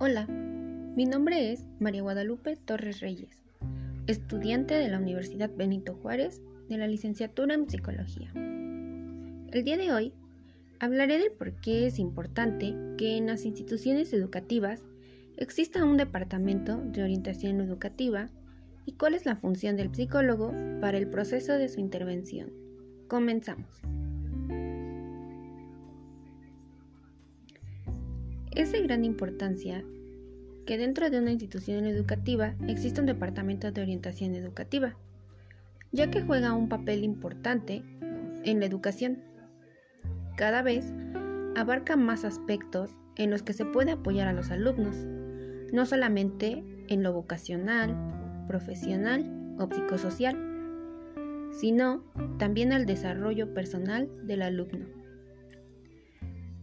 Hola, mi nombre es María Guadalupe Torres Reyes, estudiante de la Universidad Benito Juárez de la licenciatura en Psicología. El día de hoy hablaré del por qué es importante que en las instituciones educativas exista un departamento de orientación educativa y cuál es la función del psicólogo para el proceso de su intervención. Comenzamos. Es de gran importancia que dentro de una institución educativa exista un departamento de orientación educativa, ya que juega un papel importante en la educación. Cada vez abarca más aspectos en los que se puede apoyar a los alumnos, no solamente en lo vocacional, profesional o psicosocial, sino también al desarrollo personal del alumno.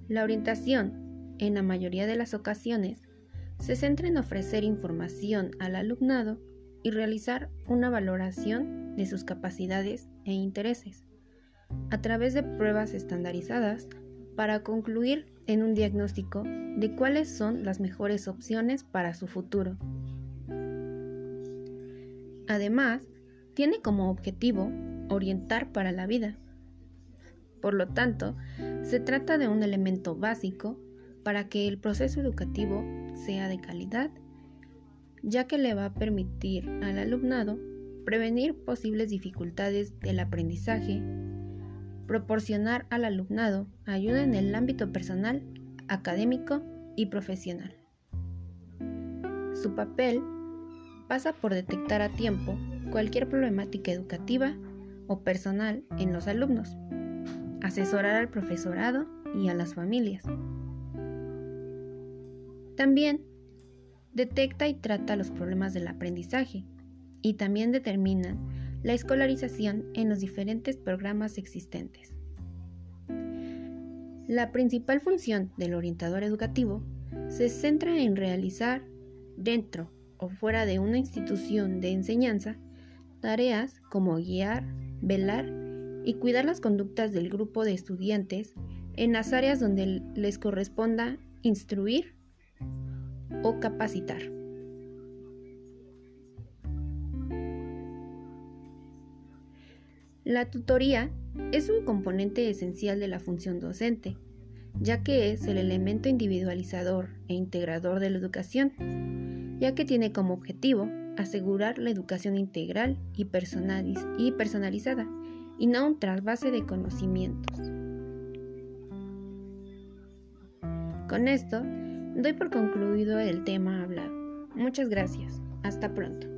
La orientación en la mayoría de las ocasiones, se centra en ofrecer información al alumnado y realizar una valoración de sus capacidades e intereses, a través de pruebas estandarizadas para concluir en un diagnóstico de cuáles son las mejores opciones para su futuro. Además, tiene como objetivo orientar para la vida. Por lo tanto, se trata de un elemento básico para que el proceso educativo sea de calidad, ya que le va a permitir al alumnado prevenir posibles dificultades del aprendizaje, proporcionar al alumnado ayuda en el ámbito personal, académico y profesional. Su papel pasa por detectar a tiempo cualquier problemática educativa o personal en los alumnos, asesorar al profesorado y a las familias, también detecta y trata los problemas del aprendizaje y también determina la escolarización en los diferentes programas existentes. La principal función del orientador educativo se centra en realizar dentro o fuera de una institución de enseñanza tareas como guiar, velar y cuidar las conductas del grupo de estudiantes en las áreas donde les corresponda instruir o capacitar. La tutoría es un componente esencial de la función docente, ya que es el elemento individualizador e integrador de la educación, ya que tiene como objetivo asegurar la educación integral y, personalizada, y no un trasvase de conocimientos. Con esto, Doy por concluido el tema hablado. Muchas gracias. Hasta pronto.